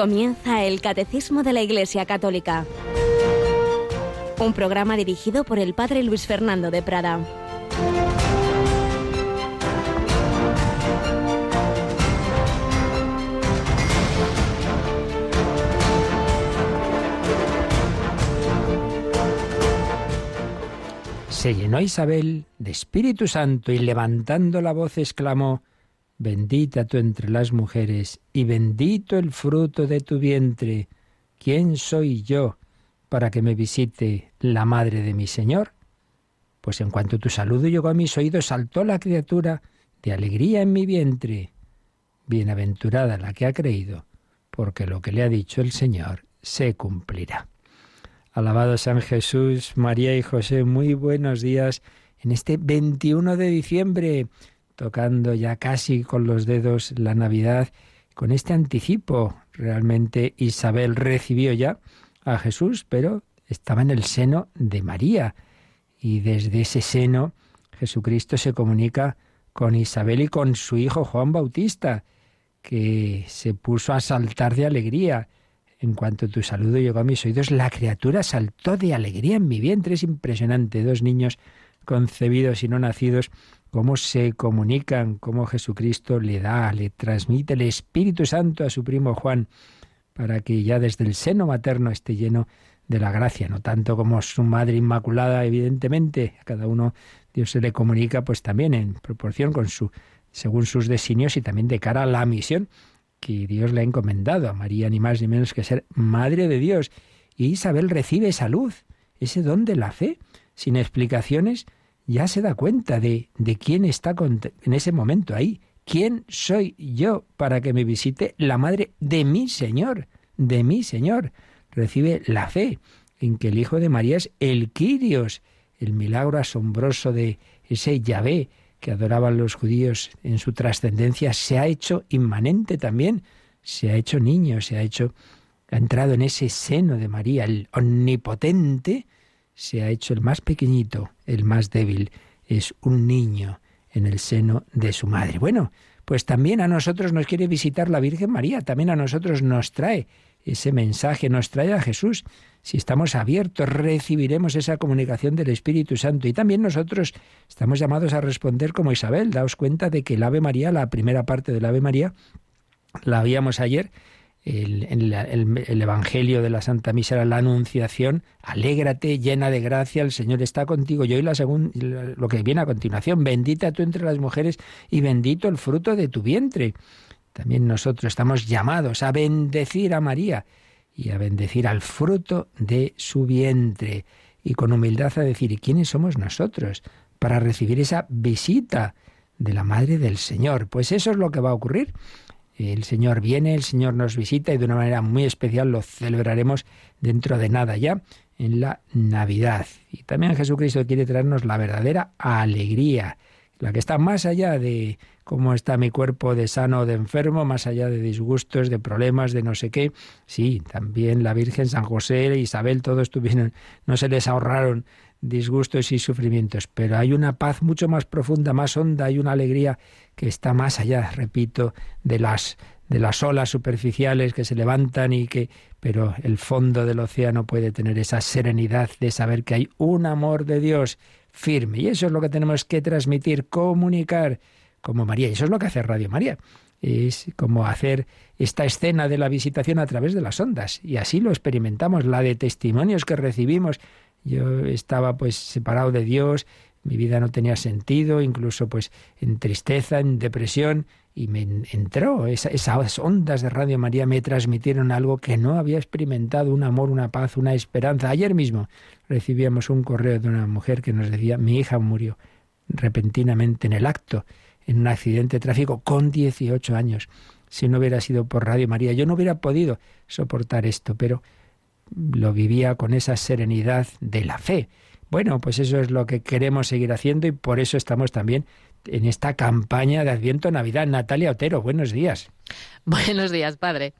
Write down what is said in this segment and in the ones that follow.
Comienza el Catecismo de la Iglesia Católica. Un programa dirigido por el Padre Luis Fernando de Prada. Se llenó Isabel de Espíritu Santo y levantando la voz exclamó, Bendita tú entre las mujeres y bendito el fruto de tu vientre. ¿Quién soy yo para que me visite la madre de mi Señor? Pues en cuanto tu saludo llegó a mis oídos, saltó la criatura de alegría en mi vientre. Bienaventurada la que ha creído, porque lo que le ha dicho el Señor se cumplirá. Alabado San Jesús, María y José, muy buenos días en este 21 de diciembre tocando ya casi con los dedos la Navidad, con este anticipo. Realmente Isabel recibió ya a Jesús, pero estaba en el seno de María. Y desde ese seno Jesucristo se comunica con Isabel y con su hijo Juan Bautista, que se puso a saltar de alegría. En cuanto tu saludo llegó a mis oídos, la criatura saltó de alegría en mi vientre. Es impresionante. Dos niños concebidos y no nacidos cómo se comunican, cómo Jesucristo le da, le transmite el Espíritu Santo a su primo Juan, para que ya desde el seno materno esté lleno de la gracia, no tanto como su madre inmaculada, evidentemente, a cada uno Dios se le comunica pues también en proporción con su según sus designios y también de cara a la misión que Dios le ha encomendado a María ni más ni menos que ser madre de Dios. Y Isabel recibe esa luz, ese don de la fe, sin explicaciones, ya se da cuenta de, de quién está en ese momento ahí. ¿Quién soy yo para que me visite la madre de mi Señor? De mi Señor. Recibe la fe en que el Hijo de María es el Quirios, el milagro asombroso de ese Yahvé que adoraban los judíos en su trascendencia, se ha hecho inmanente también, se ha hecho niño, se ha hecho, ha entrado en ese seno de María, el omnipotente, se ha hecho el más pequeñito, el más débil, es un niño en el seno de su madre. Bueno, pues también a nosotros nos quiere visitar la Virgen María, también a nosotros nos trae ese mensaje, nos trae a Jesús. Si estamos abiertos, recibiremos esa comunicación del Espíritu Santo. Y también nosotros estamos llamados a responder como Isabel. Daos cuenta de que el Ave María, la primera parte del Ave María, la habíamos ayer, el, el, Evangelio de la Santa Misa la Anunciación, alégrate, llena de gracia, el Señor está contigo. Y hoy la lo que viene a continuación, bendita tú entre las mujeres y bendito el fruto de tu vientre. También nosotros estamos llamados a bendecir a María y a bendecir al fruto de su vientre. Y con humildad a decir, ¿y quiénes somos nosotros para recibir esa visita de la Madre del Señor? Pues eso es lo que va a ocurrir el Señor viene, el Señor nos visita y de una manera muy especial lo celebraremos dentro de nada ya en la Navidad. Y también Jesucristo quiere traernos la verdadera alegría, la que está más allá de cómo está mi cuerpo de sano o de enfermo, más allá de disgustos, de problemas, de no sé qué. Sí, también la Virgen, San José, Isabel, todos tuvieron, no se les ahorraron disgustos y sufrimientos, pero hay una paz mucho más profunda, más honda, hay una alegría que está más allá, repito, de las de las olas superficiales que se levantan y que pero el fondo del océano puede tener esa serenidad de saber que hay un amor de Dios firme y eso es lo que tenemos que transmitir, comunicar como María, y eso es lo que hace Radio María. Es como hacer esta escena de la visitación a través de las ondas. Y así lo experimentamos, la de testimonios que recibimos yo estaba pues separado de Dios, mi vida no tenía sentido, incluso pues en tristeza, en depresión, y me entró esas ondas de Radio María me transmitieron algo que no había experimentado, un amor, una paz, una esperanza. Ayer mismo recibíamos un correo de una mujer que nos decía, mi hija murió repentinamente en el acto, en un accidente de tráfico con 18 años. Si no hubiera sido por Radio María, yo no hubiera podido soportar esto, pero lo vivía con esa serenidad de la fe. Bueno, pues eso es lo que queremos seguir haciendo y por eso estamos también en esta campaña de Adviento Navidad. Natalia Otero, buenos días. Buenos días, padre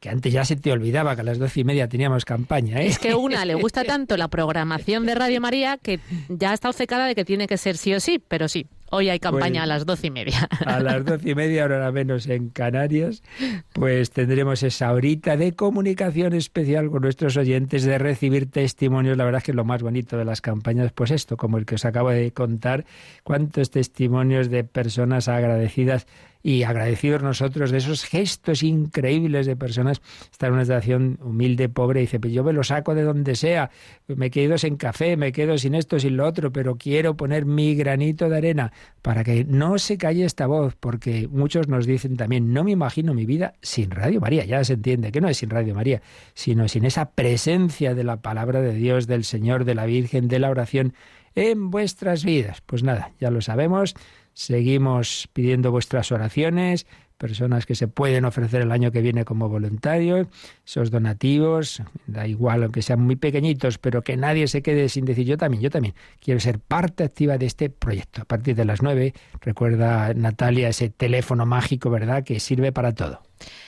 que antes ya se te olvidaba que a las doce y media teníamos campaña. ¿eh? Es que una le gusta tanto la programación de Radio María que ya está obcecada de que tiene que ser sí o sí, pero sí, Hoy hay campaña pues a las doce y media. A las doce y media, ahora menos en Canarias, pues tendremos esa horita de comunicación especial con nuestros oyentes, de recibir testimonios. La verdad es que es lo más bonito de las campañas, pues esto, como el que os acabo de contar, cuántos testimonios de personas agradecidas y agradecidos nosotros de esos gestos increíbles de personas. Está en una situación humilde, pobre, y dice, pues yo me lo saco de donde sea, me quedo sin café, me quedo sin esto, sin lo otro, pero quiero poner mi granito de arena para que no se calle esta voz, porque muchos nos dicen también, no me imagino mi vida sin Radio María, ya se entiende que no es sin Radio María, sino sin esa presencia de la palabra de Dios, del Señor, de la Virgen, de la oración en vuestras vidas. Pues nada, ya lo sabemos. Seguimos pidiendo vuestras oraciones, personas que se pueden ofrecer el año que viene como voluntarios, esos donativos, da igual aunque sean muy pequeñitos, pero que nadie se quede sin decir yo también, yo también quiero ser parte activa de este proyecto. A partir de las nueve, recuerda Natalia ese teléfono mágico, ¿verdad?, que sirve para todo.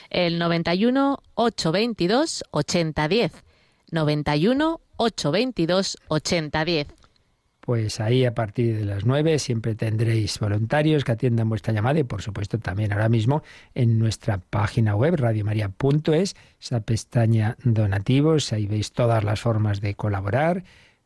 El 91 822 8010. 91 822 8010 pues ahí a partir de las nueve siempre tendréis voluntarios que atiendan vuestra llamada y por supuesto también ahora mismo en nuestra página web radiomaria.es, esa pestaña donativos, ahí veis todas las formas de colaborar,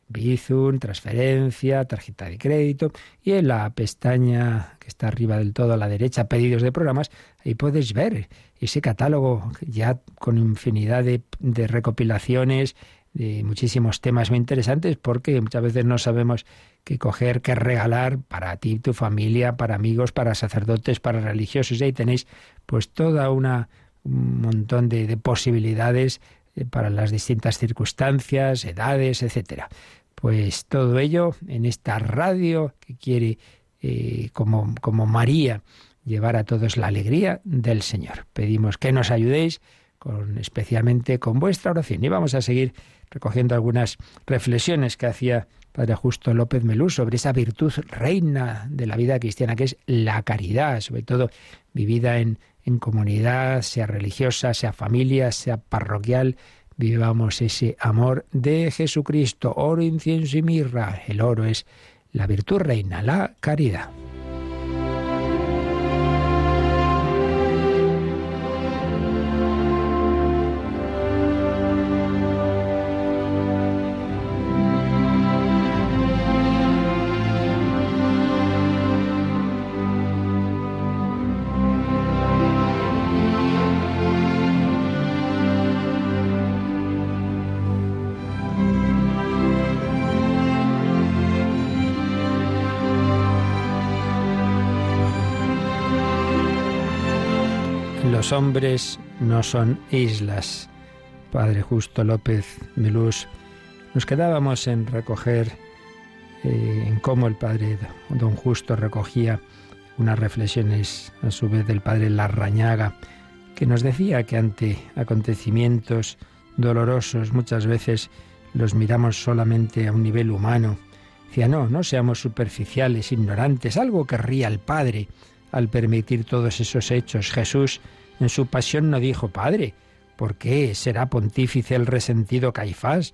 Bizum, transferencia, tarjeta de crédito y en la pestaña que está arriba del todo a la derecha, pedidos de programas, ahí podéis ver ese catálogo ya con infinidad de, de recopilaciones de muchísimos temas muy interesantes porque muchas veces no sabemos qué coger, qué regalar para ti, tu familia, para amigos, para sacerdotes, para religiosos. Y ahí tenéis pues toda una un montón de, posibilidades eh, para las distintas circunstancias, edades, etcétera. Pues todo ello en esta radio que quiere, eh, como, como María, llevar a todos la alegría del Señor. Pedimos que nos ayudéis con, especialmente con vuestra oración. Y vamos a seguir recogiendo algunas reflexiones que hacía Padre Justo López Melú sobre esa virtud reina de la vida cristiana, que es la caridad, sobre todo vivida en, en comunidad, sea religiosa, sea familia, sea parroquial, vivamos ese amor de Jesucristo, oro, incienso y mirra. El oro es la virtud reina, la caridad. Los hombres no son islas. Padre Justo López Melús, nos quedábamos en recoger eh, en cómo el padre don Justo recogía unas reflexiones a su vez del padre Larrañaga, que nos decía que ante acontecimientos dolorosos muchas veces los miramos solamente a un nivel humano. Decía, no, no seamos superficiales, ignorantes, algo querría el Padre al permitir todos esos hechos. Jesús en su pasión no dijo, Padre, ¿por qué será pontífice el resentido Caifás?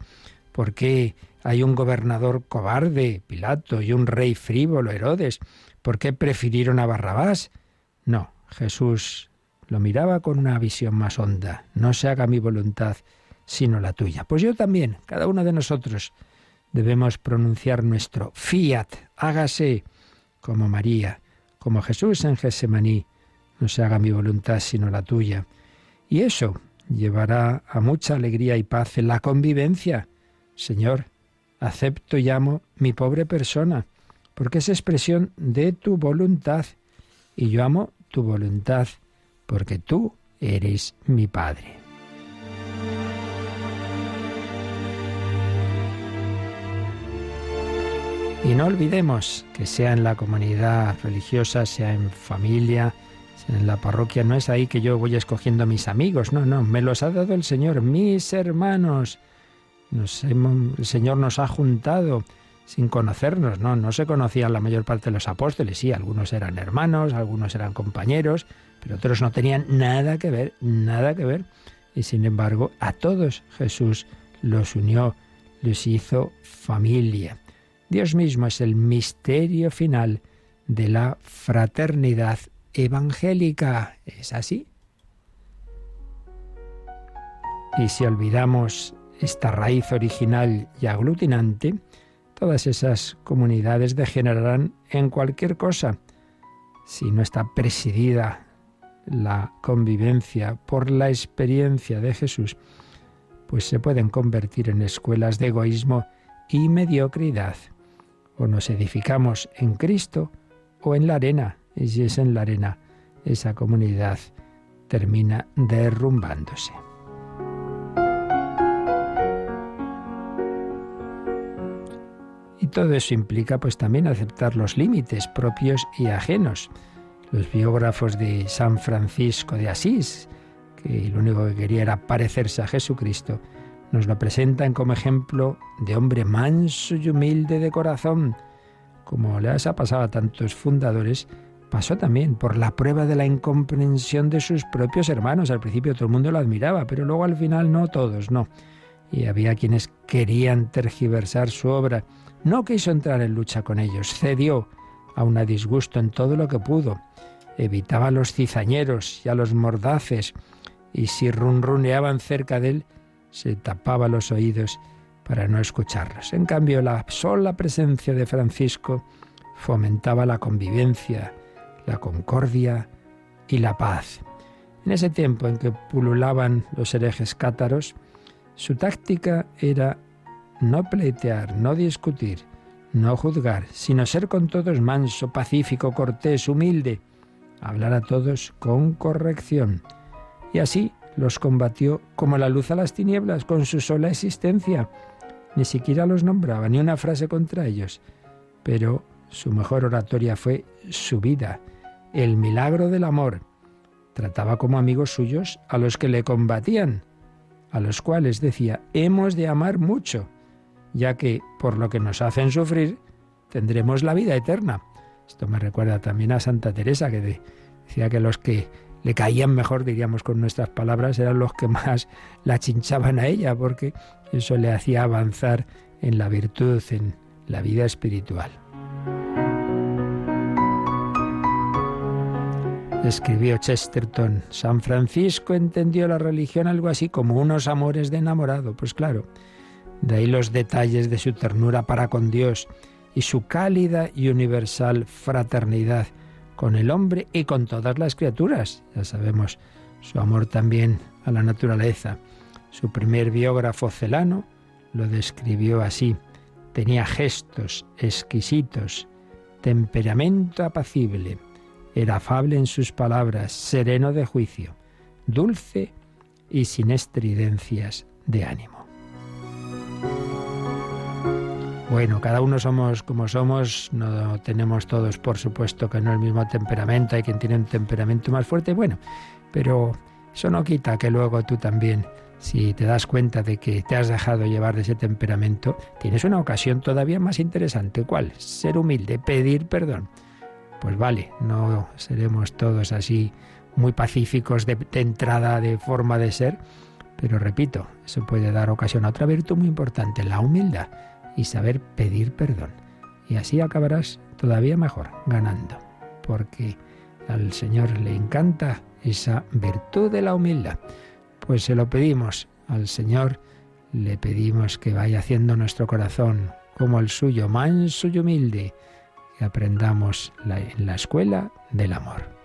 ¿Por qué hay un gobernador cobarde, Pilato, y un rey frívolo, Herodes? ¿Por qué prefirieron a Barrabás? No, Jesús lo miraba con una visión más honda. No se haga mi voluntad, sino la tuya. Pues yo también, cada uno de nosotros, debemos pronunciar nuestro fiat, hágase, como María, como Jesús en Gesemaní, no se haga mi voluntad sino la tuya. Y eso llevará a mucha alegría y paz en la convivencia. Señor, acepto y amo mi pobre persona, porque es expresión de tu voluntad, y yo amo tu voluntad, porque tú eres mi Padre. Y no olvidemos que sea en la comunidad religiosa, sea en familia, en la parroquia no es ahí que yo voy escogiendo a mis amigos, no, no, me los ha dado el Señor, mis hermanos. Nos el Señor nos ha juntado sin conocernos, no, no se conocían la mayor parte de los apóstoles, sí, algunos eran hermanos, algunos eran compañeros, pero otros no tenían nada que ver, nada que ver. Y sin embargo, a todos Jesús los unió, los hizo familia. Dios mismo es el misterio final de la fraternidad evangélica. ¿Es así? Y si olvidamos esta raíz original y aglutinante, todas esas comunidades degenerarán en cualquier cosa. Si no está presidida la convivencia por la experiencia de Jesús, pues se pueden convertir en escuelas de egoísmo y mediocridad. O nos edificamos en Cristo o en la arena, y si es en la arena, esa comunidad termina derrumbándose. Y todo eso implica pues también aceptar los límites propios y ajenos. Los biógrafos de San Francisco de Asís, que lo único que quería era parecerse a Jesucristo, nos lo presentan como ejemplo de hombre manso y humilde de corazón. Como le ha pasado a tantos fundadores, pasó también por la prueba de la incomprensión de sus propios hermanos. Al principio todo el mundo lo admiraba, pero luego al final no todos, no. Y había quienes querían tergiversar su obra no quiso entrar en lucha con ellos, cedió a un disgusto en todo lo que pudo. Evitaba a los cizañeros y a los mordaces, y si runruneaban cerca de él, se tapaba los oídos para no escucharlos. En cambio, la sola presencia de Francisco fomentaba la convivencia, la concordia y la paz. En ese tiempo en que pululaban los herejes cátaros, su táctica era no pleitear, no discutir, no juzgar, sino ser con todos manso, pacífico, cortés, humilde, hablar a todos con corrección. Y así los combatió como la luz a las tinieblas, con su sola existencia. Ni siquiera los nombraba, ni una frase contra ellos. Pero su mejor oratoria fue su vida, el milagro del amor. Trataba como amigos suyos a los que le combatían, a los cuales decía, hemos de amar mucho ya que por lo que nos hacen sufrir tendremos la vida eterna. Esto me recuerda también a Santa Teresa, que decía que los que le caían mejor, diríamos con nuestras palabras, eran los que más la chinchaban a ella, porque eso le hacía avanzar en la virtud, en la vida espiritual. Escribió Chesterton, San Francisco entendió la religión algo así como unos amores de enamorado. Pues claro, de ahí los detalles de su ternura para con Dios y su cálida y universal fraternidad con el hombre y con todas las criaturas. Ya sabemos su amor también a la naturaleza. Su primer biógrafo celano lo describió así. Tenía gestos exquisitos, temperamento apacible, era afable en sus palabras, sereno de juicio, dulce y sin estridencias de ánimo. Bueno, cada uno somos como somos, no tenemos todos, por supuesto, que no el mismo temperamento, hay quien tiene un temperamento más fuerte, bueno, pero eso no quita que luego tú también, si te das cuenta de que te has dejado llevar de ese temperamento, tienes una ocasión todavía más interesante. ¿Cuál? Ser humilde, pedir perdón. Pues vale, no seremos todos así muy pacíficos de, de entrada, de forma de ser, pero repito, eso puede dar ocasión a otra virtud muy importante, la humildad y saber pedir perdón. Y así acabarás todavía mejor, ganando, porque al Señor le encanta esa virtud de la humildad. Pues se lo pedimos al Señor, le pedimos que vaya haciendo nuestro corazón como el suyo, manso y humilde, aprendamos en la escuela del amor.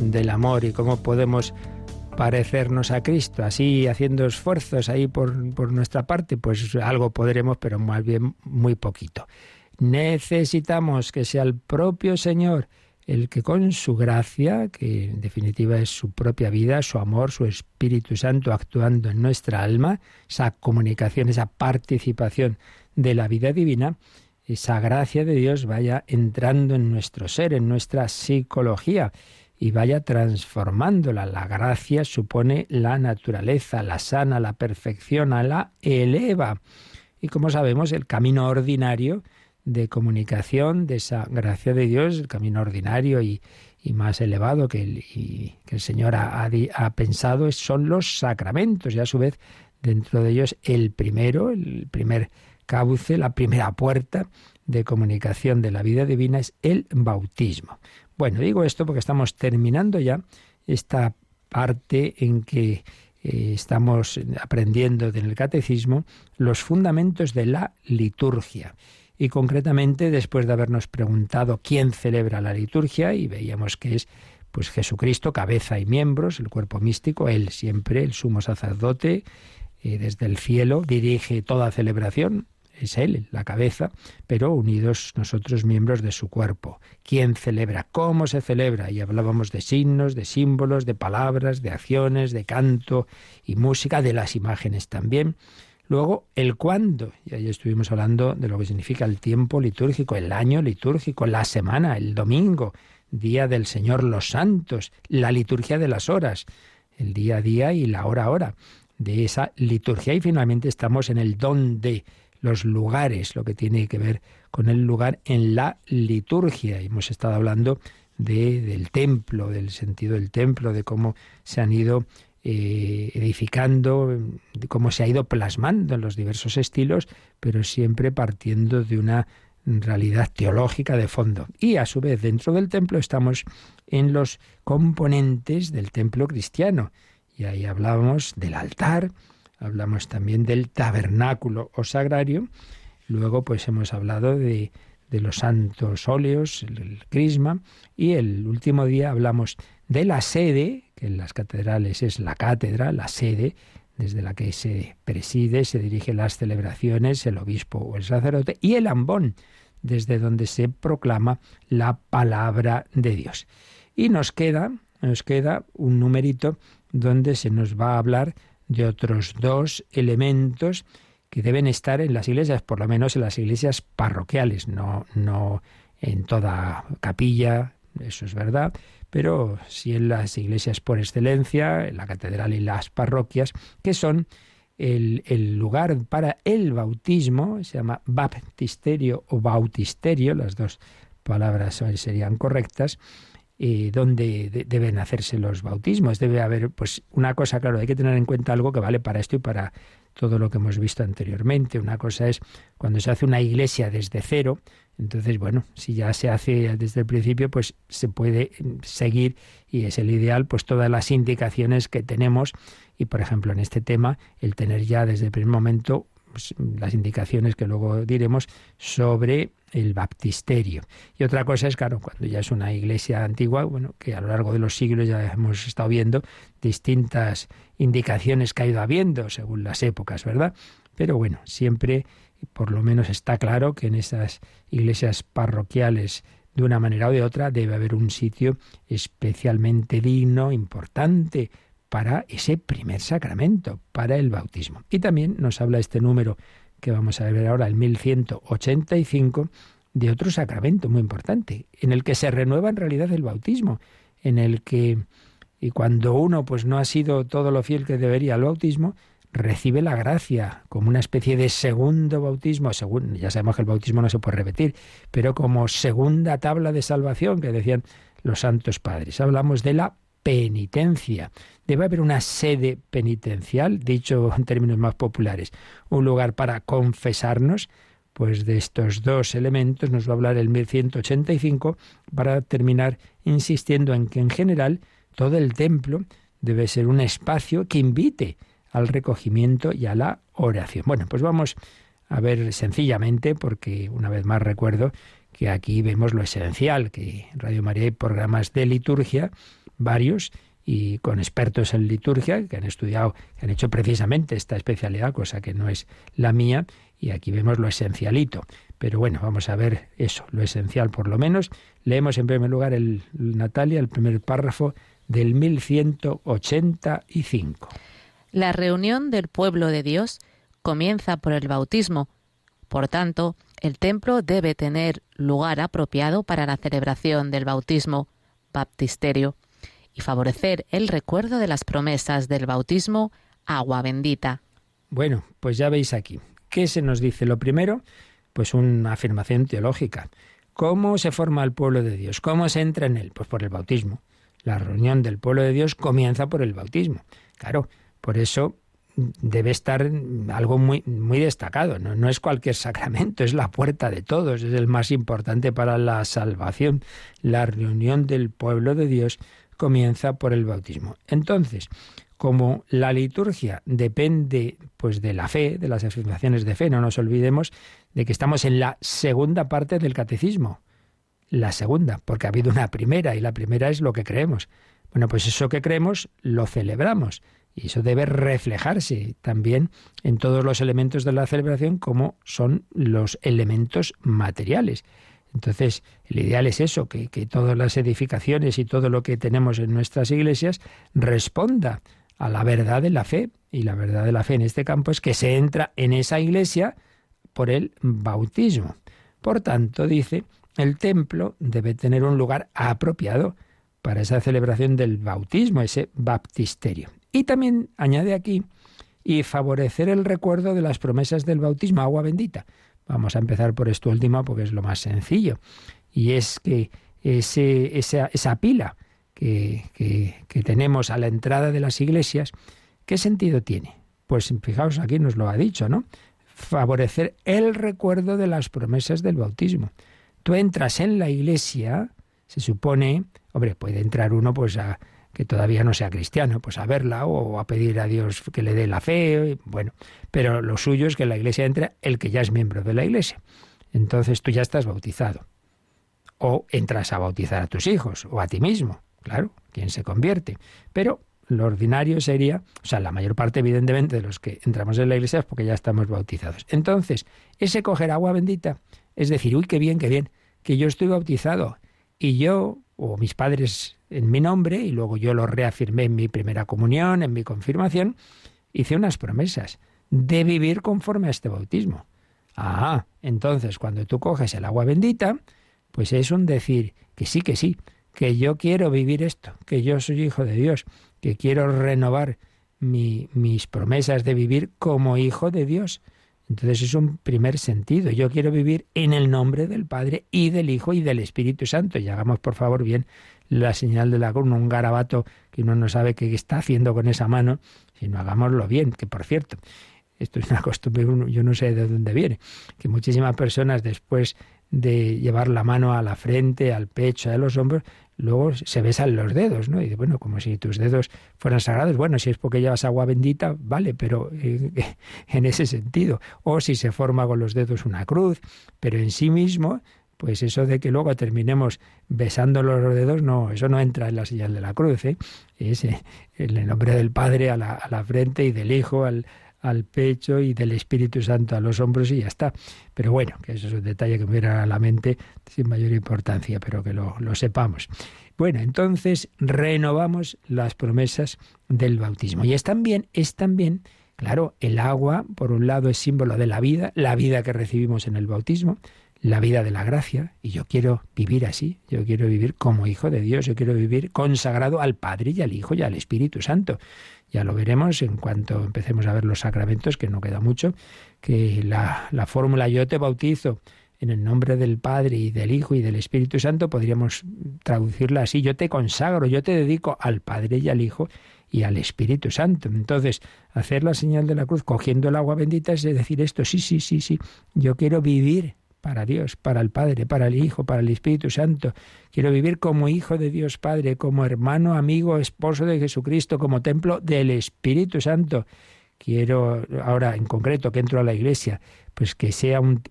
Del amor y cómo podemos parecernos a Cristo, así haciendo esfuerzos ahí por, por nuestra parte, pues algo podremos, pero más bien muy poquito. Necesitamos que sea el propio Señor el que con su gracia, que en definitiva es su propia vida, su amor, su Espíritu Santo actuando en nuestra alma, esa comunicación, esa participación de la vida divina, esa gracia de Dios vaya entrando en nuestro ser, en nuestra psicología y vaya transformándola. La gracia supone la naturaleza, la sana, la perfecciona, la eleva. Y como sabemos, el camino ordinario de comunicación de esa gracia de Dios, el camino ordinario y, más elevado que el, que el Señor ha, ha, pensado son los sacramentos y a su vez dentro de ellos el primero, el primer cauce, la primera puerta de comunicación de la vida divina es el bautismo. Bueno, digo esto porque estamos terminando ya esta parte en que eh, estamos aprendiendo en el catecismo los fundamentos de la liturgia y concretamente después de habernos preguntado quién celebra la liturgia y veíamos que es pues Jesucristo, cabeza y miembros, el cuerpo místico, él siempre, el sumo sacerdote, eh, desde el cielo dirige toda celebración, es él, la cabeza, pero unidos nosotros miembros de su cuerpo. ¿Quién celebra? ¿Cómo se celebra? Y hablábamos de signos, de símbolos, de palabras, de acciones, de canto y música, de las imágenes también. Luego, el cuándo, y ahí estuvimos hablando de lo que significa el tiempo litúrgico, el año litúrgico, la semana, el domingo, día del Señor los santos, la liturgia de las horas, el día a día y la hora a hora de esa liturgia. Y finalmente estamos en el dónde, los lugares, lo que tiene que ver con el lugar en la liturgia. Hemos estado hablando de, del templo, del sentido del templo, de cómo se han ido eh, edificando, cómo se ha ido plasmando en los diversos estilos, pero siempre partiendo de una realidad teológica de fondo. Y a su vez, dentro del templo estamos en los componentes del templo cristiano. Y ahí hablábamos del altar, hablamos también del tabernáculo o sagrario, luego pues hemos hablado de, de los santos óleos, el crisma, y el último día hablamos de la sede, que en las catedrales es la cátedra, la sede, desde la que se preside, se dirigen las celebraciones, el obispo o el sacerdote, y el ambón, desde donde se proclama la palabra de Dios. Y nos queda, nos queda un numerito donde se nos va a hablar de otros dos elementos que deben estar en las iglesias, por lo menos en las iglesias parroquiales, no, no en toda capilla, eso es verdad, pero sí en las iglesias por excelencia, en la catedral y las parroquias, que son el, lugar para el bautismo, se llama baptisterio o bautisterio, las dos palabras serían correctas, eh, donde deben hacerse los bautismos. Debe haber, pues, una cosa, claro, hay que tener en cuenta algo que vale para esto y para todo lo que hemos visto anteriormente. Una cosa es cuando se hace una iglesia desde cero, entonces, bueno, si ya se hace desde el principio, pues se puede seguir y es el ideal, pues todas las indicaciones que tenemos y, por ejemplo, en este tema, el tener ya desde el primer momento pues, las indicaciones que luego diremos sobre el baptisterio. Y otra cosa es, claro, cuando ya es una iglesia antigua, bueno, que a lo largo de los siglos ya hemos estado viendo distintas indicaciones que ha ido habiendo según las épocas, ¿verdad? Pero bueno, siempre por lo menos está claro que en esas iglesias parroquiales de una manera o de otra debe haber un sitio especialmente digno, importante para ese primer sacramento, para el bautismo. Y también nos habla este número que vamos a ver ahora, el 1185, de otro sacramento muy importante, en el que se renueva en realidad el bautismo, en el que y cuando uno pues no ha sido todo lo fiel que debería al bautismo, recibe la gracia como una especie de segundo bautismo, según, ya sabemos que el bautismo no se puede repetir, pero como segunda tabla de salvación que decían los santos padres. Hablamos de la penitencia. Debe haber una sede penitencial, dicho en términos más populares, un lugar para confesarnos, pues de estos dos elementos nos va a hablar el 1185 para terminar insistiendo en que en general todo el templo debe ser un espacio que invite al recogimiento y a la oración. Bueno, pues vamos a ver sencillamente, porque una vez más recuerdo que aquí vemos lo esencial, que Radio María hay programas de liturgia, varios, y con expertos en liturgia que han estudiado, que han hecho precisamente esta especialidad, cosa que no es la mía, y aquí vemos lo esencialito. Pero bueno, vamos a ver eso, lo esencial por lo menos. Leemos en primer lugar el, Natalia, el primer párrafo del 1185. La reunión del pueblo de Dios comienza por el bautismo. Por tanto, el templo debe tener lugar apropiado para la celebración del bautismo, baptisterio, y favorecer el recuerdo de las promesas del bautismo, agua bendita. Bueno, pues ya veis aquí. ¿Qué se nos dice? Lo primero, pues una afirmación teológica. ¿Cómo se forma el pueblo de Dios? ¿Cómo se entra en él? Pues por el bautismo. La reunión del pueblo de Dios comienza por el bautismo. Claro, por eso debe estar algo muy, muy destacado. ¿no? no es cualquier sacramento, es la puerta de todos, es el más importante para la salvación. La reunión del pueblo de Dios comienza por el bautismo. Entonces, como la liturgia depende pues de la fe, de las afirmaciones de fe, no nos olvidemos de que estamos en la segunda parte del catecismo. La segunda, porque ha habido una primera y la primera es lo que creemos. Bueno, pues eso que creemos lo celebramos y eso debe reflejarse también en todos los elementos de la celebración como son los elementos materiales. Entonces, el ideal es eso, que, que, todas las edificaciones y todo lo que tenemos en nuestras iglesias responda a la verdad de la fe. Y la verdad de la fe en este campo es que se entra en esa iglesia por el bautismo. Por tanto, dice, el templo debe tener un lugar apropiado para esa celebración del bautismo, ese baptisterio. Y también añade aquí, y favorecer el recuerdo de las promesas del bautismo, agua bendita. Vamos a empezar por esto último porque es lo más sencillo. Y es que ese, esa, esa pila que, que, que tenemos a la entrada de las iglesias, ¿qué sentido tiene? Pues fijaos, aquí nos lo ha dicho, ¿no? Favorecer el recuerdo de las promesas del bautismo. Tú entras en la iglesia, se supone, hombre, puede entrar uno pues a, que todavía no sea cristiano, pues a verla o a pedir a Dios que le dé la fe, bueno, pero lo suyo es que en la iglesia entre el que ya es miembro de la iglesia. Entonces tú ya estás bautizado. O entras a bautizar a tus hijos o a ti mismo, claro, quien se convierte. Pero lo ordinario sería, o sea, la mayor parte evidentemente de los que entramos en la iglesia es porque ya estamos bautizados. Entonces, ese coger agua bendita es decir, uy, qué bien, qué bien, que yo estoy bautizado y yo o mis padres en mi nombre, y luego yo lo reafirmé en mi primera comunión, en mi confirmación, hice unas promesas de vivir conforme a este bautismo. Ah, entonces cuando tú coges el agua bendita, pues es un decir que sí, que sí, que yo quiero vivir esto, que yo soy hijo de Dios, que quiero renovar mis promesas de vivir como hijo de Dios. Entonces es un primer sentido. Yo quiero vivir en el nombre del Padre y del Hijo y del Espíritu Santo. Y hagamos por favor bien la señal de la cruz, un garabato que uno no sabe qué está haciendo con esa mano, sino hagámoslo bien, que por cierto, esto es una costumbre, yo no sé de dónde viene, que muchísimas personas después de llevar la mano a la frente, al pecho, a los hombros, luego se besan los dedos, ¿no? Y bueno, como si tus dedos fueran sagrados. Bueno, si es porque llevas agua bendita, vale, pero eh, en ese sentido. O si se forma con los dedos una cruz, pero en sí mismo, pues eso de que luego terminemos besando los dedos, no, eso no entra en la señal de la cruz, ¿eh? Es en el nombre del Padre a la, a la frente y del Hijo al, al pecho y del Espíritu Santo a los hombros y ya está. Pero bueno, que eso es un detalle que me viene a la mente sin mayor importancia, pero que lo, lo sepamos. Bueno, entonces renovamos las promesas del bautismo. Y es también, es también, claro, el agua, por un lado, es símbolo de la vida, la vida que recibimos en el bautismo, la vida de la gracia, y yo quiero vivir así, yo quiero vivir como hijo de Dios, yo quiero vivir consagrado al Padre y al Hijo y al Espíritu Santo. Ya lo veremos en cuanto empecemos a ver los sacramentos, que no queda mucho, que la, la fórmula yo te bautizo en el nombre del Padre y del Hijo y del Espíritu Santo, podríamos traducirla así, yo te consagro, yo te dedico al Padre y al Hijo y al Espíritu Santo. Entonces, hacer la señal de la cruz cogiendo el agua bendita es decir esto, sí, sí, sí, sí, yo quiero vivir para Dios, para el Padre, para el Hijo, para el Espíritu Santo. Quiero vivir como hijo de Dios Padre, como hermano, amigo, esposo de Jesucristo, como templo del Espíritu Santo. Quiero, ahora en concreto, que entro a la iglesia, pues que sea un,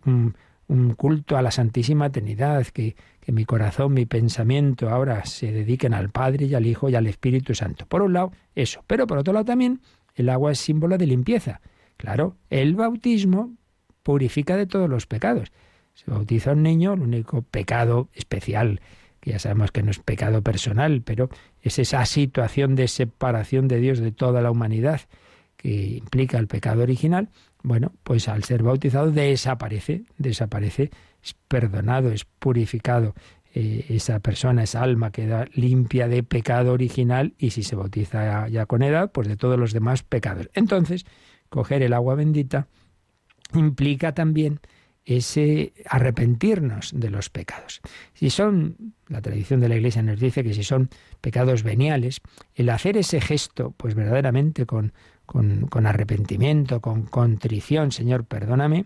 culto a la Santísima Trinidad, que, que mi corazón, mi pensamiento ahora se dediquen al Padre y al Hijo y al Espíritu Santo. Por un lado, eso. Pero por otro lado también, el agua es símbolo de limpieza. Claro, el bautismo purifica de todos los pecados. Se bautiza un niño, el único pecado especial, que ya sabemos que no es pecado personal, pero es esa situación de separación de Dios de toda la humanidad que implica el pecado original, bueno, pues al ser bautizado desaparece, desaparece, es perdonado, es purificado, eh, esa persona, esa alma queda limpia de pecado original y si se bautiza ya con edad, pues de todos los demás pecados. Entonces, coger el agua bendita implica también ese arrepentirnos de los pecados. Si son, la tradición de la Iglesia nos dice que si son pecados veniales, el hacer ese gesto, pues verdaderamente con, con, arrepentimiento, con contrición, Señor, perdóname,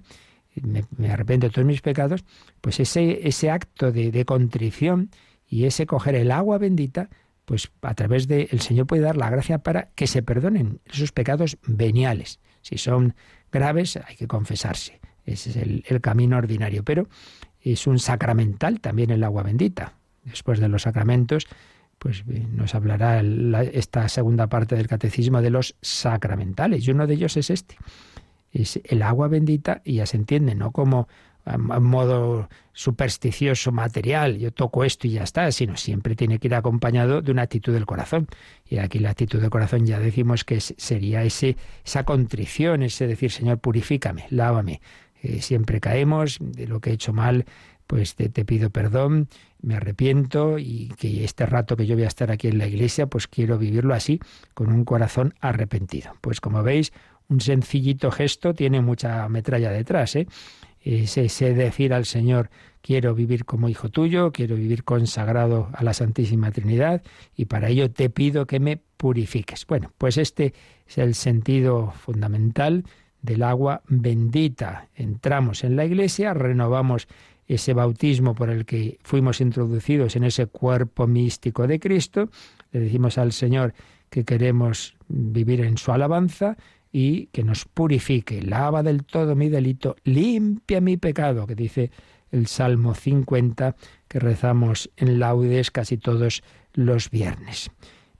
me, arrepiento de todos mis pecados, pues ese, ese acto de, de, contrición y ese coger el agua bendita, pues a través de el Señor puede dar la gracia para que se perdonen esos pecados veniales. Si son graves, hay que confesarse. Ese es el, camino ordinario. Pero es un sacramental también el agua bendita. Después de los sacramentos, pues eh, nos hablará esta segunda parte del catecismo de los sacramentales. Y uno de ellos es este. Es el agua bendita, y ya se entiende, no como a modo supersticioso material, yo toco esto y ya está, sino siempre tiene que ir acompañado de una actitud del corazón. Y aquí la actitud del corazón ya decimos que sería ese, esa contrición, ese decir, Señor, purifícame, lávame, eh, siempre caemos, de lo que he hecho mal, pues te, pido perdón, me arrepiento y que este rato que yo voy a estar aquí en la iglesia, pues quiero vivirlo así, con un corazón arrepentido. Pues como veis, un sencillito gesto tiene mucha metralla detrás, ¿eh? Ese, decir al Señor, quiero vivir como hijo tuyo, quiero vivir consagrado a la Santísima Trinidad y para ello te pido que me purifiques. Bueno, pues este es el sentido fundamental del agua bendita. Entramos en la iglesia, renovamos ese bautismo por el que fuimos introducidos en ese cuerpo místico de Cristo, le decimos al Señor que queremos vivir en su alabanza y que nos purifique, lava del todo mi delito, limpia mi pecado, que dice el Salmo 50 que rezamos en laudes casi todos los viernes.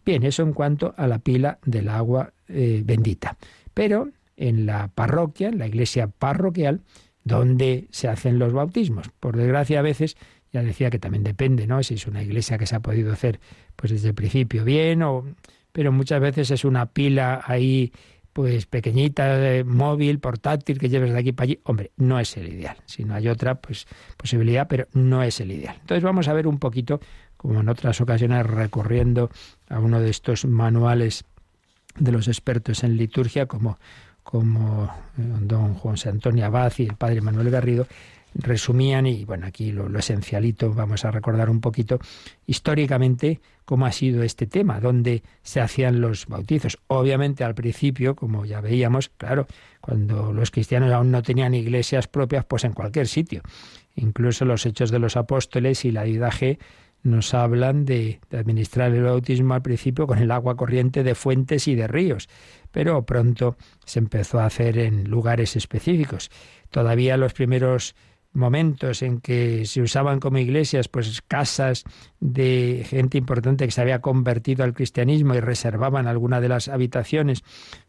Bien, eso en cuanto a la pila del agua eh, bendita. Pero en la parroquia, en la iglesia parroquial, donde se hacen los bautismos. Por desgracia, a veces, ya decía que también depende, ¿no? Si es una iglesia que se ha podido hacer pues desde el principio bien, pero muchas veces es una pila ahí pues pequeñita, móvil, portátil, que lleves de aquí para allí. Hombre, no es el ideal. Si no hay otra, pues posibilidad, pero no es el ideal. Entonces vamos a ver un poquito, como en otras ocasiones, recorriendo a uno de estos manuales de los expertos en liturgia, como como eh, don Juan Antonio Abad y el padre Manuel Garrido, resumían, y bueno, aquí lo, esencialito, vamos a recordar un poquito históricamente cómo ha sido este tema, dónde se hacían los bautizos. Obviamente al principio, como ya veíamos, claro, cuando los cristianos aún no tenían iglesias propias, pues en cualquier sitio. Incluso los hechos de los apóstoles y la G nos hablan de, administrar el bautismo al principio con el agua corriente de fuentes y de ríos, pero pronto se empezó a hacer en lugares específicos. Todavía los primeros momentos en que se usaban como iglesias, pues casas de gente importante que se había convertido al cristianismo y reservaban alguna de las habitaciones,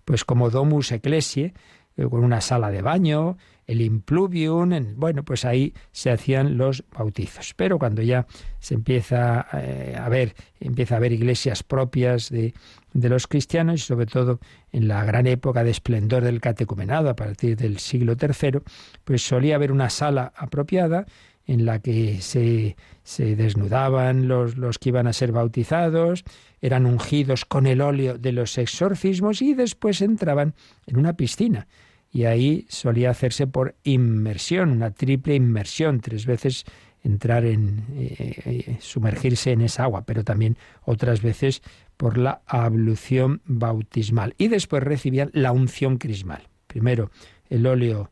pues como domus ecclesiae, eh, con una sala de baño, el impluvium, bueno, pues ahí se hacían los bautizos. Pero cuando ya se empieza eh, a ver, empieza a haber iglesias propias de, de los cristianos y sobre todo en la gran época de esplendor del catecumenado a partir del siglo III, pues solía haber una sala apropiada en la que se, se desnudaban los, los que iban a ser bautizados, eran ungidos con el óleo de los exorcismos y después entraban en una piscina y ahí solía hacerse por inmersión, una triple inmersión, tres veces entrar en eh, eh, sumergirse en esa agua, pero también otras veces por la ablución bautismal y después recibían la unción crismal. Primero el óleo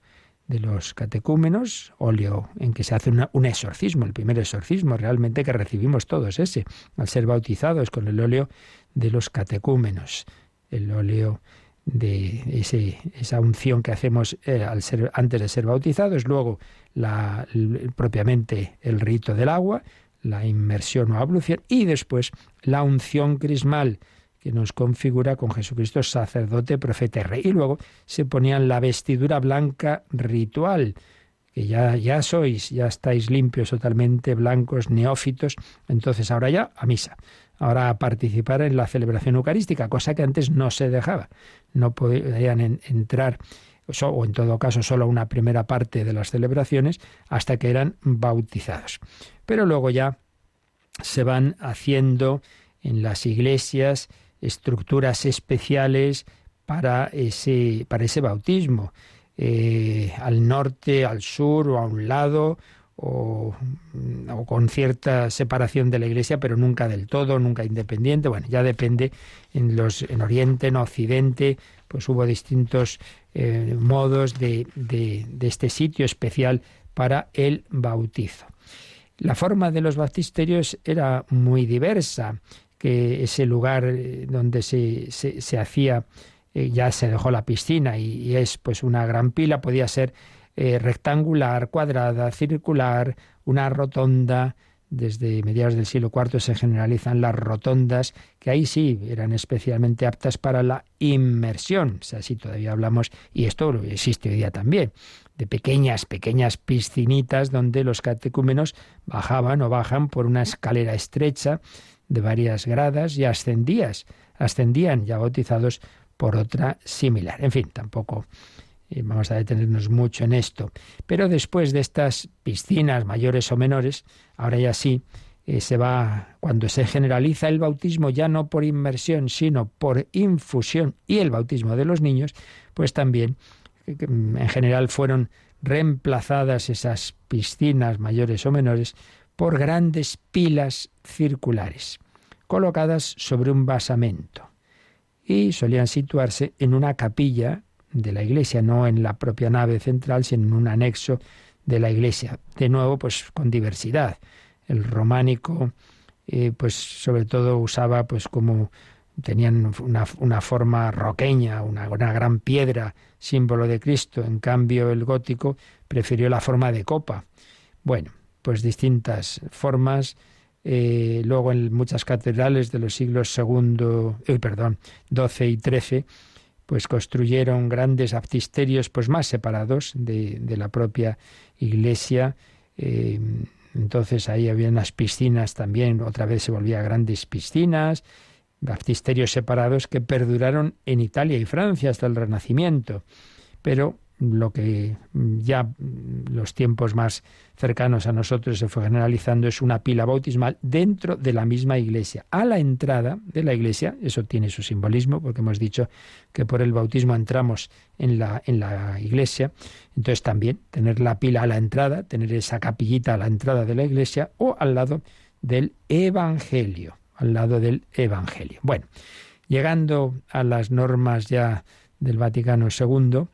de los catecúmenos, óleo en que se hace un exorcismo, el primer exorcismo realmente que recibimos todos ese, al ser bautizados con el óleo de los catecúmenos, el óleo de ese, esa unción que hacemos eh, al ser, antes de ser bautizados, luego la, propiamente el rito del agua, la inmersión o ablución y después la unción crismal que nos configura con Jesucristo sacerdote, profeta y rey. Y luego se ponían la vestidura blanca ritual, que ya, ya sois, ya estáis limpios totalmente, blancos, neófitos, entonces ahora ya a misa, ahora a participar en la celebración eucarística, cosa que antes no se dejaba, no podían entrar o en todo caso solo una primera parte de las celebraciones hasta que eran bautizados. Pero luego ya se van haciendo en las iglesias estructuras especiales para ese, para ese bautismo. Eh, al norte, al sur o a un lado, o, o, con cierta separación de la Iglesia, pero nunca del todo, nunca independiente. Bueno, ya depende en los en Oriente, en Occidente, pues hubo distintos eh, modos de, de, este sitio especial para el bautizo. La forma de los baptisterios era muy diversa, que ese lugar eh, donde se, se, se hacía eh, ya se dejó la piscina y, es pues una gran pila, podía ser eh, rectangular, cuadrada, circular, una rotonda. Desde mediados del siglo IV se generalizan las rotondas, que ahí sí eran especialmente aptas para la inmersión. O sea, todavía hablamos, y esto existe hoy día también, de pequeñas, pequeñas piscinitas donde los catecúmenos bajaban o bajan por una escalera estrecha de varias gradas y ascendías, ascendían ya bautizados por otra similar. En fin, tampoco vamos a detenernos mucho en esto. Pero después de estas piscinas mayores o menores, ahora ya sí, eh, se va, cuando se generaliza el bautismo ya no por inmersión, sino por infusión y el bautismo de los niños, pues también eh, mm, en general fueron reemplazadas esas piscinas mayores o menores por grandes pilas circulares, colocadas sobre un basamento y solían situarse en una capilla de la iglesia, no en la propia nave central, sino en un anexo de la iglesia. De nuevo, pues con diversidad. El románico, eh, pues sobre todo usaba, pues como tenían una, una forma roqueña, una, una, gran piedra, símbolo de Cristo. En cambio, el gótico prefirió la forma de copa. Bueno, pues distintas formas eh, luego en muchas catedrales de los siglos segundo, eh, perdón, XII y XIII, pues construyeron grandes baptisterios pues más separados de, la propia iglesia. Eh, entonces ahí había unas piscinas también, otra vez se volvía grandes piscinas, baptisterios separados que perduraron en Italia y Francia hasta el Renacimiento. Pero lo que ya los tiempos más cercanos a nosotros se fue generalizando es una pila bautismal dentro de la misma iglesia. A la entrada de la iglesia, eso tiene su simbolismo, porque hemos dicho que por el bautismo entramos en la, en la iglesia, entonces también tener la pila a la entrada, tener esa capillita a la entrada de la iglesia o al lado del Evangelio, al lado del Evangelio. Bueno, llegando a las normas ya del Vaticano II,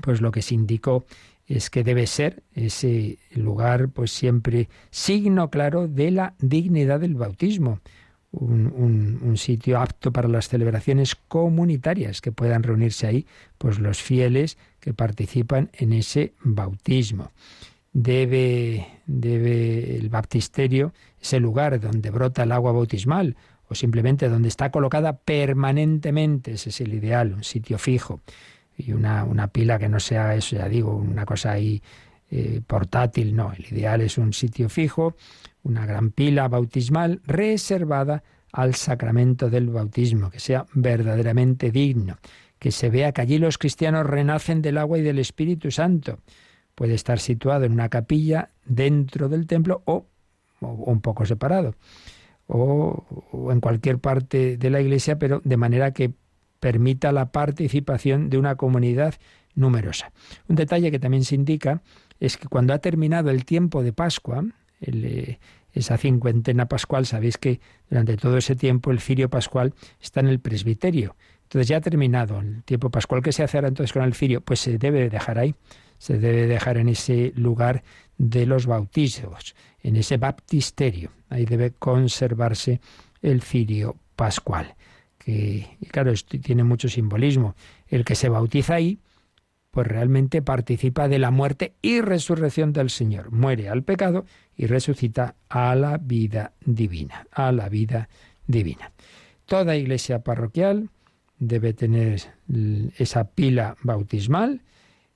pues lo que se indicó es que debe ser ese lugar, pues siempre signo claro de la dignidad del bautismo. Un, sitio apto para las celebraciones comunitarias, que puedan reunirse ahí pues los fieles que participan en ese bautismo. Debe, debe el baptisterio, ese lugar donde brota el agua bautismal, o simplemente donde está colocada permanentemente, ese es el ideal, un sitio fijo y una, una pila que no sea eso, ya digo, una cosa ahí eh, portátil, no, el ideal es un sitio fijo, una gran pila bautismal reservada al sacramento del bautismo, que sea verdaderamente digno, que se vea que allí los cristianos renacen del agua y del Espíritu Santo. Puede estar situado en una capilla dentro del templo o, un poco separado, o en cualquier parte de la iglesia, pero de manera que permita la participación de una comunidad numerosa. Un detalle que también se indica es que cuando ha terminado el tiempo de Pascua, eh, esa cincuentena pascual, sabéis que durante todo ese tiempo el cirio pascual está en el presbiterio. Entonces ya ha terminado el tiempo pascual. ¿Qué se hace ahora entonces con el cirio? Pues se debe dejar ahí, se debe dejar en ese lugar de los bautizos, en ese baptisterio. Ahí debe conservarse el cirio pascual que, claro, esto tiene mucho simbolismo. El que se bautiza ahí, pues realmente participa de la muerte y resurrección del Señor. Muere al pecado y resucita a la vida divina, a la vida divina. Toda iglesia parroquial debe tener esa pila bautismal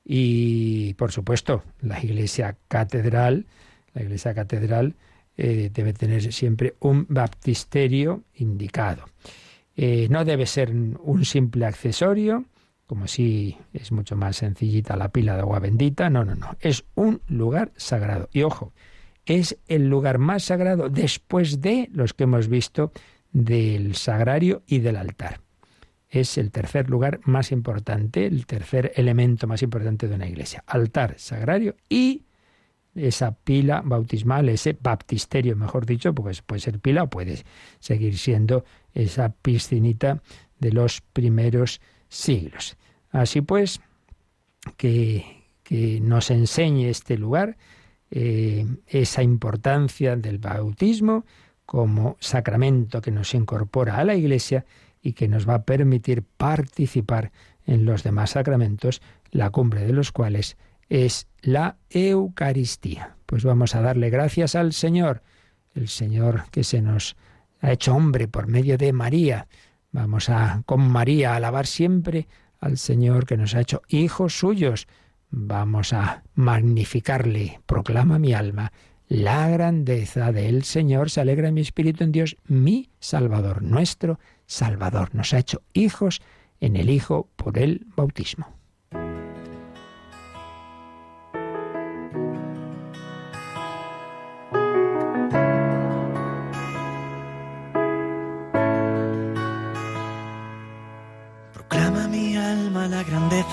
Y, por supuesto, la iglesia catedral, la iglesia catedral eh, debe tener siempre un baptisterio indicado. Eh, no debe ser un simple accesorio, como si es mucho más sencillita la pila de agua bendita. No, no, no. Es un lugar sagrado. Y ojo, es el lugar más sagrado después de los que hemos visto del sagrario y del altar. Es el tercer lugar más importante, el tercer elemento más importante de una iglesia. Altar, sagrario y esa pila bautismal, ese baptisterio, mejor dicho, porque puede ser pila o puede seguir siendo esa piscinita de los primeros siglos. Así pues, que, que nos enseñe este lugar eh, esa importancia del bautismo como sacramento que nos incorpora a la Iglesia y que nos va a permitir participar en los demás sacramentos, la cumbre de los cuales es la Eucaristía. Pues vamos a darle gracias al Señor, el Señor que se nos ha hecho hombre por medio de María. Vamos a con María a alabar siempre al Señor que nos ha hecho hijos suyos. Vamos a magnificarle. Proclama mi alma la grandeza del Señor. Se alegra mi espíritu en Dios, mi Salvador, nuestro Salvador. Nos ha hecho hijos en el Hijo por el bautismo.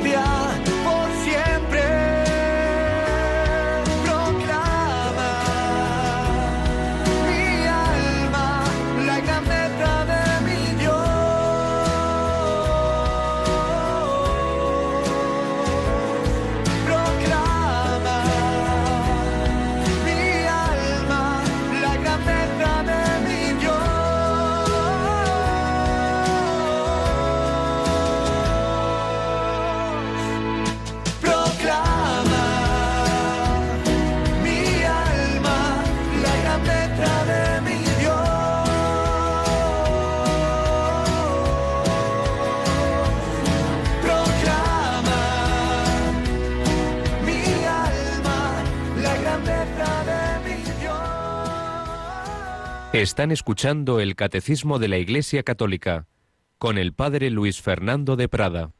凉 Están escuchando el Catecismo de la Iglesia Católica con el Padre Luis Fernando de Prada.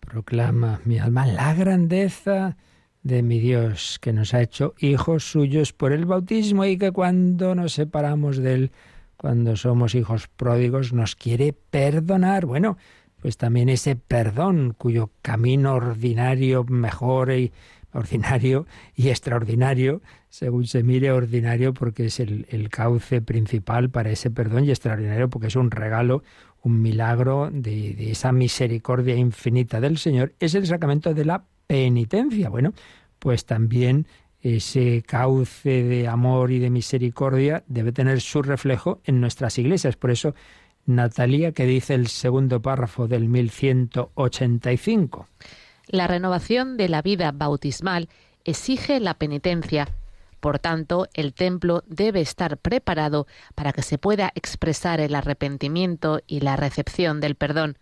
Proclama mi alma la grandeza de mi Dios, que nos ha hecho hijos suyos por el bautismo y que cuando nos separamos de Él, cuando somos hijos pródigos, nos quiere perdonar. Bueno, pues también ese perdón cuyo camino ordinario, mejor y ordinario y extraordinario, según se mire ordinario porque es el, cauce principal para ese perdón y extraordinario porque es un regalo un milagro de, de, esa misericordia infinita del Señor, es el sacramento de la penitencia. Bueno, pues también ese cauce de amor y de misericordia debe tener su reflejo en nuestras iglesias. Por eso, Natalia, que dice el segundo párrafo del 1185. La renovación de la vida bautismal exige la penitencia. Por tanto, el templo debe estar preparado para que se pueda expresar el arrepentimiento y la recepción del perdón,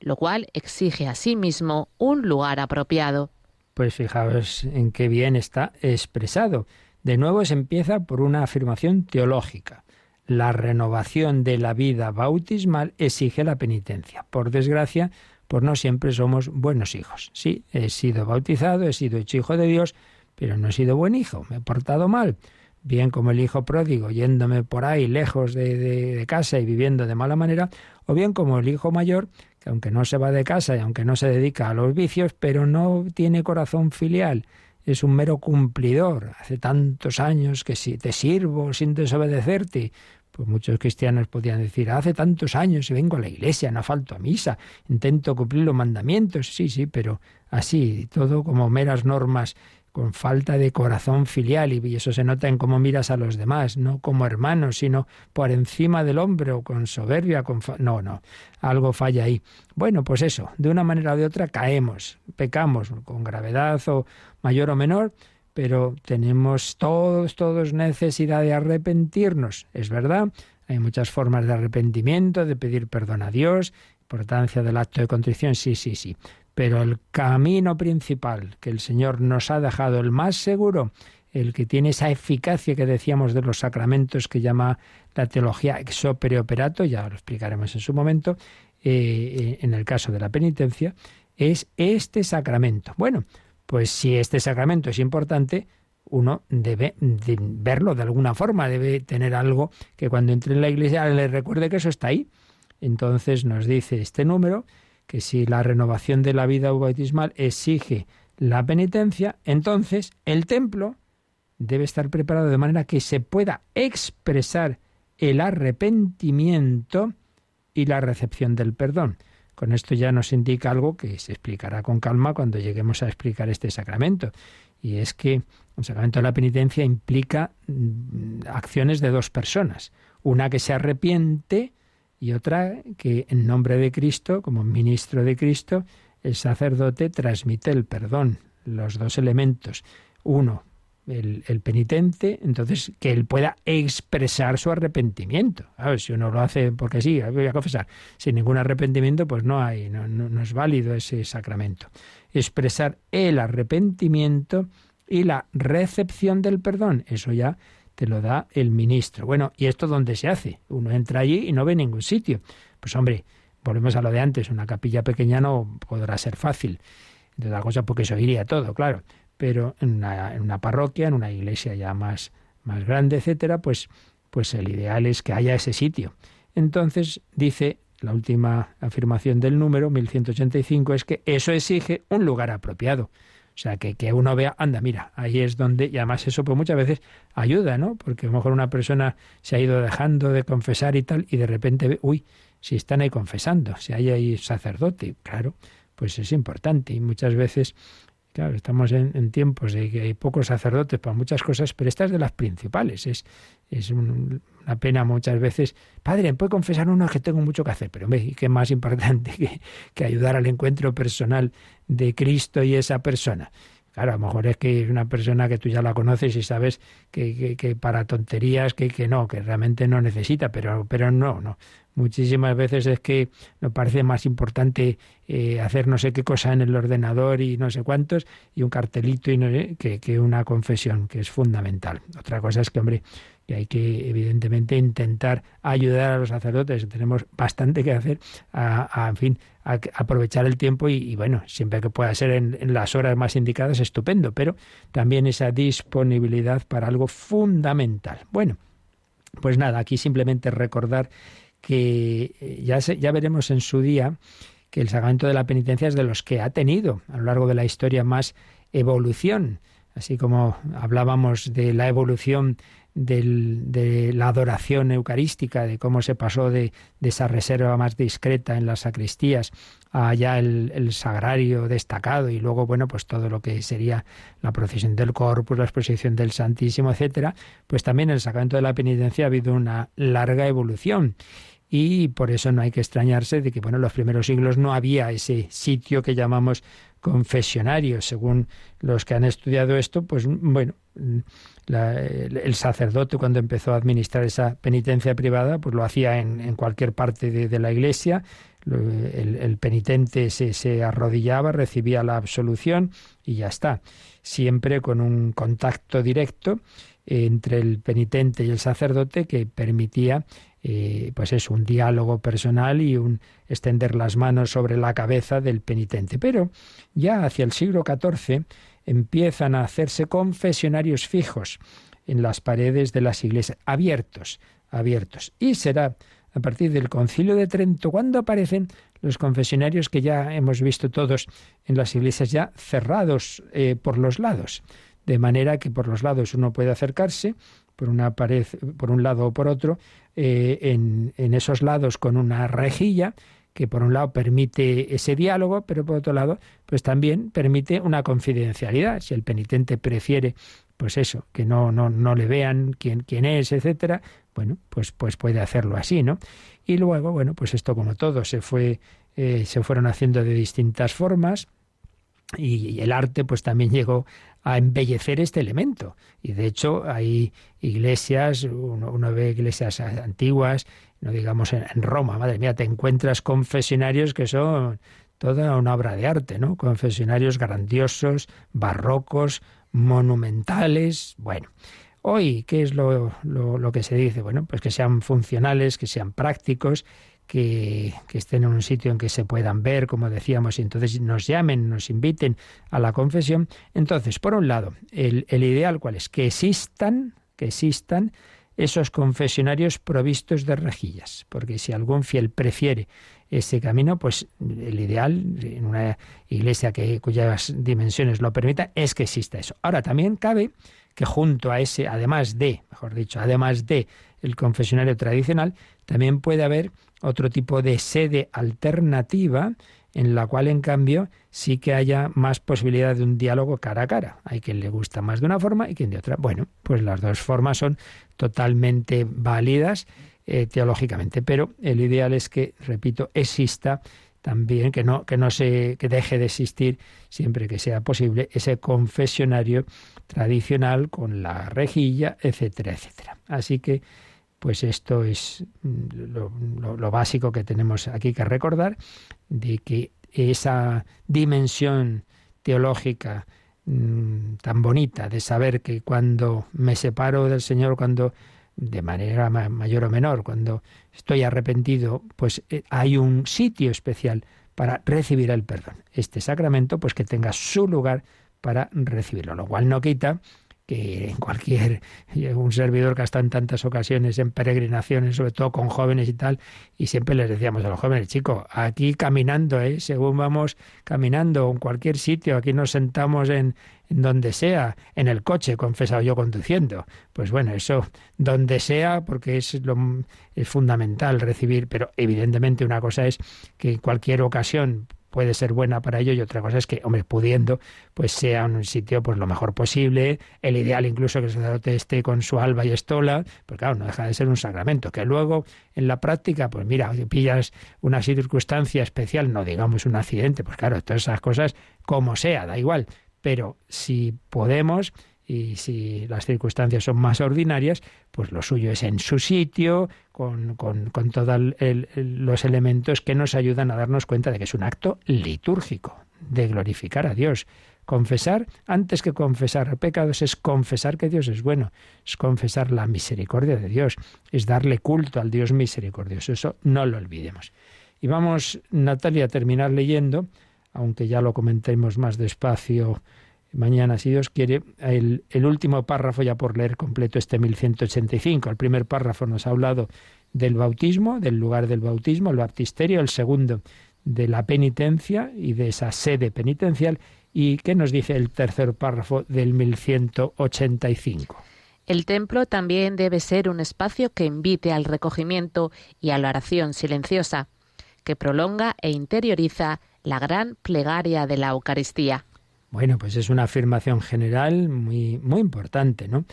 lo cual exige asimismo un lugar apropiado. Pues fijaos en qué bien está expresado. De nuevo se empieza por una afirmación teológica. La renovación de la vida bautismal exige la penitencia. Por desgracia, pues no siempre somos buenos hijos. Sí, he sido bautizado, he sido hecho hijo de Dios, pero no he sido buen hijo, me he portado mal. Bien como el hijo pródigo, yéndome por ahí lejos de, de casa y viviendo de mala manera, o bien como el hijo mayor, que aunque no se va de casa y aunque no se dedica a los vicios, pero no tiene corazón filial, es un mero cumplidor. Hace tantos años que si te sirvo sin desobedecerte, pues muchos cristianos podían decir, hace tantos años y vengo a la iglesia, no falto a misa, intento cumplir los mandamientos, sí, sí, pero así, todo como meras normas con falta de corazón filial y eso se nota en cómo miras a los demás, no como hermanos, sino por encima del hombre o con soberbia, con no, no, algo falla ahí. Bueno, pues eso, de una manera o de otra caemos, pecamos con gravedad o mayor o menor, pero tenemos todos, todos necesidad de arrepentirnos, es verdad, hay muchas formas de arrepentimiento, de pedir perdón a Dios, importancia del acto de contrición, sí, sí, sí. Pero el camino principal que el Señor nos ha dejado, el más seguro, el que tiene esa eficacia que decíamos de los sacramentos que llama la teología ex opere operato, ya lo explicaremos en su momento, eh, eh, en el caso de la penitencia, es este sacramento. Bueno, pues si este sacramento es importante, uno debe verlo de alguna forma, debe tener algo que cuando entre en la iglesia le recuerde que eso está ahí. Entonces nos dice este número que si la renovación de la vida bautismal exige la penitencia, entonces el templo debe estar preparado de manera que se pueda expresar el arrepentimiento y la recepción del perdón. Con esto ya nos indica algo que se explicará con calma cuando lleguemos a explicar este sacramento. Y es que el sacramento de la penitencia implica mm, acciones de dos personas. Una que se arrepiente y otra que en nombre de Cristo, como ministro de Cristo, el sacerdote transmite el perdón, los dos elementos. Uno, el, penitente, entonces que él pueda expresar su arrepentimiento. Ver, si uno lo hace porque sí, voy a confesar, sin ningún arrepentimiento, pues no hay, no, no es válido ese sacramento. Expresar el arrepentimiento y la recepción del perdón, eso ya te lo da el ministro. Bueno, ¿y esto dónde se hace? Uno entra allí y no ve ningún sitio. Pues hombre, volvemos a lo de antes, una capilla pequeña no podrá ser fácil. De la cosa porque se oiría todo, claro. Pero en una, parroquia, en una iglesia ya más, más grande, etcétera, pues, pues el ideal es que haya ese sitio. Entonces, dice la última afirmación del número, 1185, es que eso exige un lugar apropiado. O sea, que, que uno vea, anda, mira, ahí es donde, y además eso pues muchas veces ayuda, ¿no? Porque a lo mejor una persona se ha ido dejando de confesar y tal, y de repente ve, uy, si están ahí confesando, si hay ahí sacerdote, claro, pues es importante. Y muchas veces Claro, estamos en, tiempos de que hay pocos sacerdotes para muchas cosas, pero esta es de las principales. Es, es una pena muchas veces. Padre, puede confesar uno que tengo mucho que hacer, pero hombre, ¿qué más importante que, que ayudar al encuentro personal de Cristo y esa persona? Claro, a lo mejor es que es una persona que tú ya la conoces y sabes que, que, para tonterías que, que no, que realmente no necesita, pero, pero no, no. Muchísimas veces es que nos parece más importante eh, hacer no sé qué cosa en el ordenador y no sé cuántos, y un cartelito y no sé, que, una confesión, que es fundamental. Otra cosa es que, hombre, que hay que evidentemente intentar ayudar a los sacerdotes. Tenemos bastante que hacer, a, en fin, a, aprovechar el tiempo y, bueno, siempre que pueda ser en, las horas más indicadas, estupendo, pero también esa disponibilidad para algo fundamental. Bueno, pues nada, aquí simplemente recordar que eh, ya, ya veremos en su día que el sacramento de la penitencia es de los que ha tenido a lo largo de la historia más evolución. Así como hablábamos de la evolución de la adoración eucarística, de cómo se pasó de, esa reserva más discreta en las sacristías a ya el, sagrario destacado y luego, bueno, pues todo lo que sería la procesión del corpus, la exposición del Santísimo, etcétera, pues también en el sacramento de la penitencia ha habido una larga evolución y por eso no hay que extrañarse de que bueno en los primeros siglos no había ese sitio que llamamos confesionario. Según los que han estudiado esto pues bueno el, sacerdote cuando empezó a administrar esa penitencia privada pues lo hacía en, cualquier parte de, la iglesia. El, penitente se, se arrodillaba recibía la absolución y ya está. Siempre con un contacto directo entre el penitente y el sacerdote que permitía eh, pues es un diálogo personal y un extender las manos sobre la cabeza del penitente. Pero ya hacia el siglo XIV empiezan a hacerse confesionarios fijos en las paredes de las iglesias, abiertos, abiertos. Y será a partir del concilio de Trento cuando aparecen los confesionarios que ya hemos visto todos en las iglesias ya cerrados eh, por los lados, de manera que por los lados uno puede acercarse por una pared, por un lado o por otro, eh, en, esos lados con una rejilla que por un lado permite ese diálogo, pero por otro lado, pues también permite una confidencialidad. Si el penitente prefiere, pues eso, que no, no, no le vean quién, quién es, etcétera, bueno, pues, pues puede hacerlo así, ¿no? Y luego, bueno, pues esto como todo se fue, eh, se fueron haciendo de distintas formas. Y, el arte pues también llegó a embellecer este elemento. Y de hecho hay iglesias, uno, ve iglesias antiguas, no digamos en, Roma, madre mía, te encuentras confesionarios que son toda una obra de arte, ¿no? Confesionarios grandiosos, barrocos, monumentales, bueno. Hoy, ¿qué es lo, lo que se dice? Bueno, pues que sean funcionales, que sean prácticos, que, estén en un sitio en que se puedan ver, como decíamos, y entonces nos llamen, nos inviten a la confesión. Entonces, por un lado, el, el ideal cuál es? Que existan, que existan esos confesionarios provistos de rejillas, porque si algún fiel prefiere ese camino, pues el ideal en una iglesia que, cuyas dimensiones lo permitan es que exista eso. Ahora también cabe que junto a ese, además de, mejor dicho, además de el confesionario tradicional, también puede haber otro tipo de sede alternativa en la cual, en cambio, sí que haya más posibilidad de un diálogo cara a cara. Hay quien le gusta más de una forma y quien de otra. Bueno, pues las dos formas son totalmente válidas eh, teológicamente, pero el ideal es que, repito, exista también que no que no se que deje de existir siempre que sea posible ese confesionario tradicional con la rejilla, etcétera, etcétera. Así que pues esto es mm, lo, básico que tenemos aquí que recordar, de que esa dimensión teológica mm, tan bonita de saber que cuando me separo del Señor, cuando de manera mayor o menor, cuando estoy arrepentido, pues eh, hay un sitio especial para recibir el perdón. Este sacramento, pues que tenga su lugar para recibirlo, lo cual no quita que en cualquier un servidor que ha estado en tantas ocasiones en peregrinaciones, sobre todo con jóvenes y tal, y siempre les decíamos a los jóvenes, chicos, aquí caminando, ¿eh? según vamos caminando en cualquier sitio, aquí nos sentamos en, en donde sea, en el coche, confesado yo conduciendo. Pues bueno, eso donde sea, porque es lo es fundamental recibir, pero evidentemente una cosa es que en cualquier ocasión puede ser buena para ello y otra cosa es que, hombre, pudiendo, pues sea un sitio pues lo mejor posible, el ideal incluso que el sacerdote esté con su alba y estola, pues claro, no deja de ser un sacramento, que luego en la práctica, pues mira, pillas una circunstancia especial, no digamos un accidente, pues claro, todas esas cosas como sea, da igual, pero si podemos, y si las circunstancias son más ordinarias, pues lo suyo es en su sitio, con, con, con todos los elementos que nos ayudan a darnos cuenta de que es un acto litúrgico, de glorificar a Dios. Confesar, antes que confesar pecados, es confesar que Dios es bueno, es confesar la misericordia de Dios, es darle culto al Dios misericordioso. Eso no lo olvidemos. Y vamos, Natalia, a terminar leyendo, aunque ya lo comentemos más despacio mañana, si Dios quiere, el, último párrafo ya por leer completo este 1185. El primer párrafo nos ha hablado del bautismo, del lugar del bautismo, el baptisterio, el segundo de la penitencia y de esa sede penitencial. ¿Y qué nos dice el tercer párrafo del 1185? El templo también debe ser un espacio que invite al recogimiento y a la oración silenciosa, que prolonga e interioriza la gran plegaria de la Eucaristía. Bueno, pues es una afirmación general muy, muy importante, ¿no?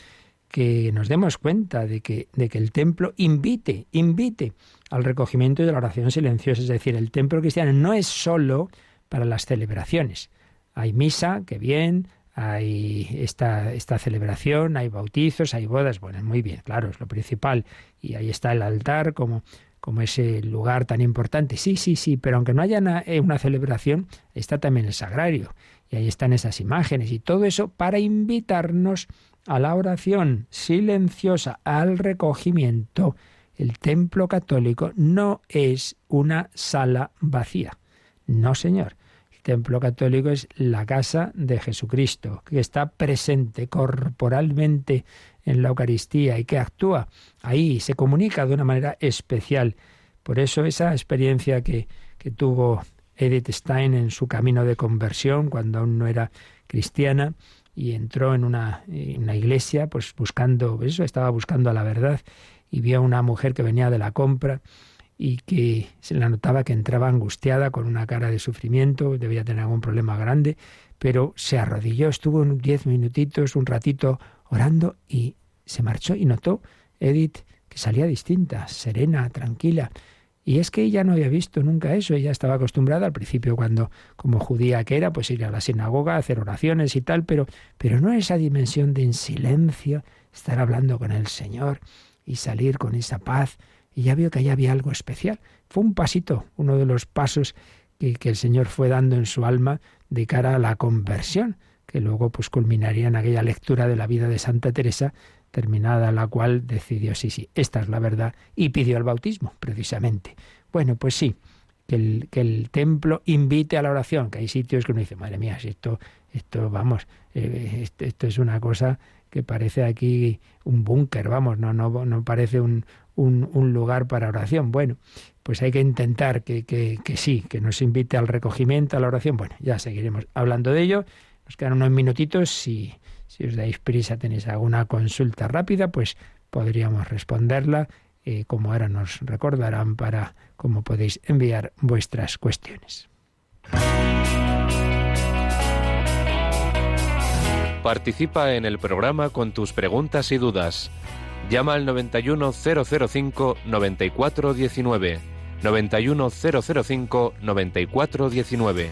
Que nos demos cuenta de que, de que el templo invite, invite al recogimiento y de la oración silenciosa. Es decir, el templo cristiano no es solo para las celebraciones. Hay misa, que bien, hay esta, esta celebración, hay bautizos, hay bodas, bueno, muy bien, claro, es lo principal. Y ahí está el altar como, como ese lugar tan importante. Sí, sí, sí, pero aunque no haya una, eh, una celebración, está también el sagrario. Y ahí están esas imágenes y todo eso para invitarnos a la oración silenciosa, al recogimiento. El templo católico no es una sala vacía. No, señor templo católico es la casa de Jesucristo, que está presente corporalmente en la Eucaristía y que actúa ahí, se comunica de una manera especial. Por eso esa experiencia que, que tuvo Edith Stein en su camino de conversión, cuando aún no era cristiana, y entró en una, en iglesia, pues buscando eso, estaba buscando a la verdad, y vio a una mujer que venía de la compra, y que se la notaba que entraba angustiada con una cara de sufrimiento, debía tener algún problema grande, pero se arrodilló, estuvo diez minutitos, un ratito orando y se marchó y notó Edith que salía distinta, serena, tranquila. Y es que ella no había visto nunca eso, ella estaba acostumbrada al principio cuando como judía que era, pues ir a la sinagoga, hacer oraciones y tal, pero pero no esa dimensión de en silencio estar hablando con el Señor y salir con esa paz y ya vio que allá había algo especial. Fue un pasito, uno de los pasos que, el Señor fue dando en su alma de cara a la conversión, que luego pues culminaría en aquella lectura de la vida de Santa Teresa, terminada la cual decidió, sí, sí, esta es la verdad, y pidió el bautismo, precisamente. Bueno, pues sí, que el, que el templo invite a la oración, que hay sitios que uno dice, madre mía, si esto, esto, vamos, eh, esto, es una cosa que parece aquí un búnker, vamos, no, no, no parece un, un, lugar para oración. Bueno, pues hay que intentar que, que, que, sí, que nos invite al recogimiento, a la oración. Bueno, ya seguiremos hablando de ello. Nos quedan unos minutitos. Si, si os dais prisa, tenéis alguna consulta rápida, pues podríamos responderla, eh, como ahora nos recordarán, para cómo podéis enviar vuestras cuestiones. Participa en el programa con tus preguntas y dudas Llama al 91005 9419.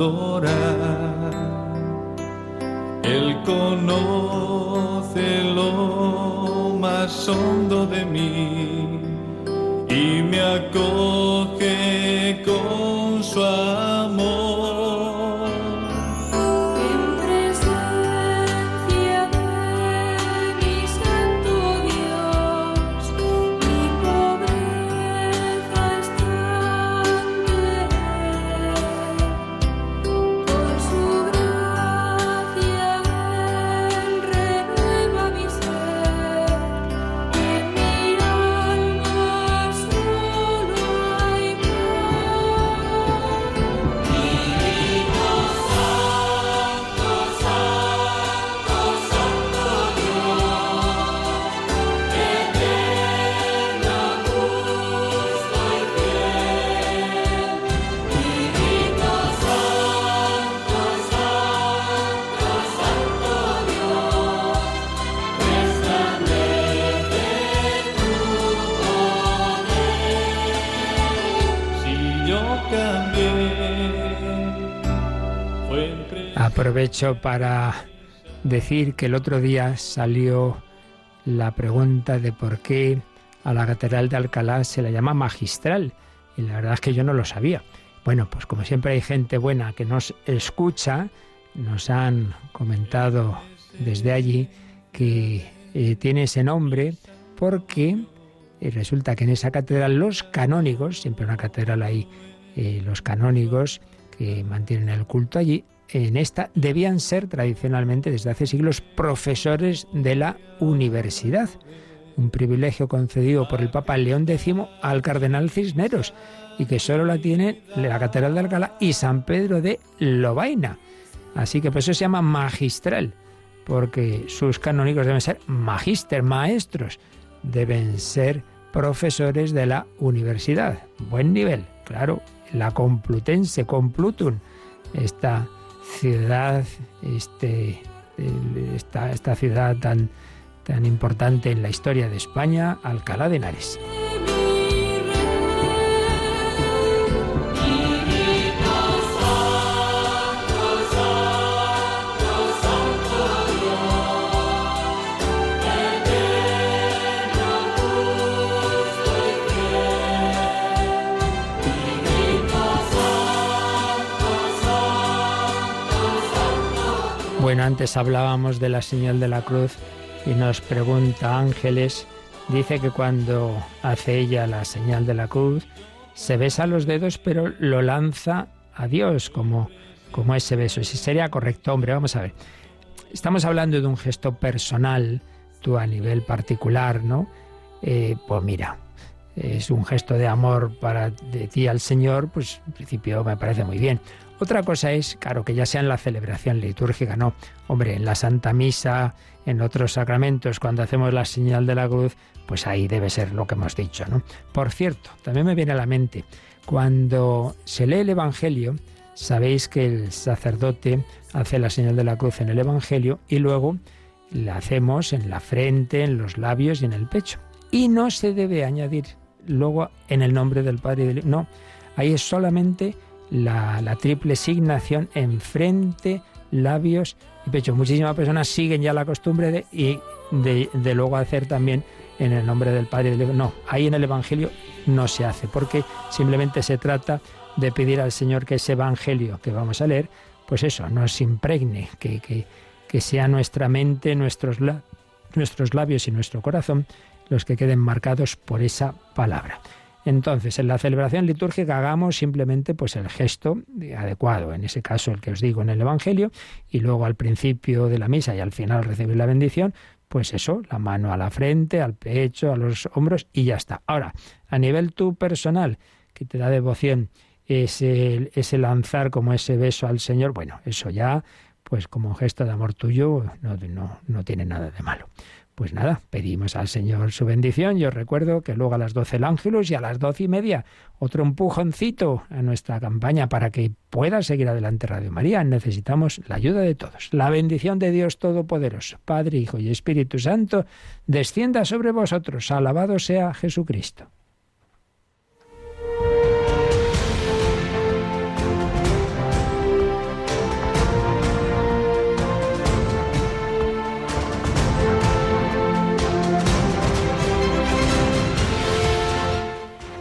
adorar. Él conoce lo más hondo de mí y me acoge con su amor. Aprovecho para decir que el otro día salió la pregunta de por qué a la Catedral de Alcalá se la llama magistral. Y la verdad es que yo no lo sabía. Bueno, pues como siempre hay gente buena que nos escucha, nos han comentado desde allí que eh, tiene ese nombre porque eh, resulta que en esa catedral los canónigos, siempre una catedral ahí, eh, los canónigos que mantienen el culto allí, en esta debían ser tradicionalmente desde hace siglos profesores de la universidad, un privilegio concedido por el Papa León X al cardenal Cisneros y que solo la tiene la Catedral de Alcalá y San Pedro de Lobaina. Así que por eso se llama magistral, porque sus canónicos deben ser magister, maestros, deben ser profesores de la universidad. Buen nivel, claro, la Complutense, Complutum, esta ciudad, este, esta, esta ciudad tan, tan importante en la historia de España, Alcalá de Henares. Bueno, antes hablábamos de la señal de la cruz y nos pregunta Ángeles, dice que cuando hace ella la señal de la cruz, se besa los dedos pero lo lanza a Dios como, como ese beso. Si sería correcto, hombre, vamos a ver. Estamos hablando de un gesto personal, tú a nivel particular, ¿no? Eh, pues mira, es un gesto de amor para de ti al Señor, pues en principio me parece muy bien. Otra cosa es, claro, que ya sea en la celebración litúrgica, no. Hombre, en la Santa Misa, en otros sacramentos, cuando hacemos la señal de la cruz, pues ahí debe ser lo que hemos dicho, ¿no? Por cierto, también me viene a la mente, cuando se lee el Evangelio, sabéis que el sacerdote hace la señal de la cruz en el Evangelio y luego la hacemos en la frente, en los labios y en el pecho. Y no se debe añadir luego en el nombre del Padre y del No, ahí es solamente la, triple signación en frente, labios y pecho. Muchísimas personas siguen ya la costumbre de, y de, luego hacer también en el nombre del Padre. No, ahí en el Evangelio no se hace, porque simplemente se trata de pedir al Señor que ese Evangelio que vamos a leer, pues eso, nos impregne, que, que, que sea nuestra mente, nuestros, nuestros labios y nuestro corazón los que queden marcados por esa palabra. Entonces, en la celebración litúrgica hagamos simplemente pues el gesto adecuado, en ese caso el que os digo en el Evangelio, y luego al principio de la misa y al final recibir la bendición, pues eso, la mano a la frente, al pecho, a los hombros y ya está. Ahora, a nivel tú personal, que te da devoción, ese, ese lanzar como ese beso al Señor, bueno, eso ya, pues como gesto de amor tuyo, no, no, no tiene nada de malo. Pues nada, pedimos al Señor su bendición. Yo recuerdo que luego a las doce el ángelus y a las doce y media otro empujoncito a nuestra campaña para que pueda seguir adelante Radio María. Necesitamos la ayuda de todos. La bendición de Dios Todopoderoso, Padre, Hijo y Espíritu Santo, descienda sobre vosotros. Alabado sea Jesucristo.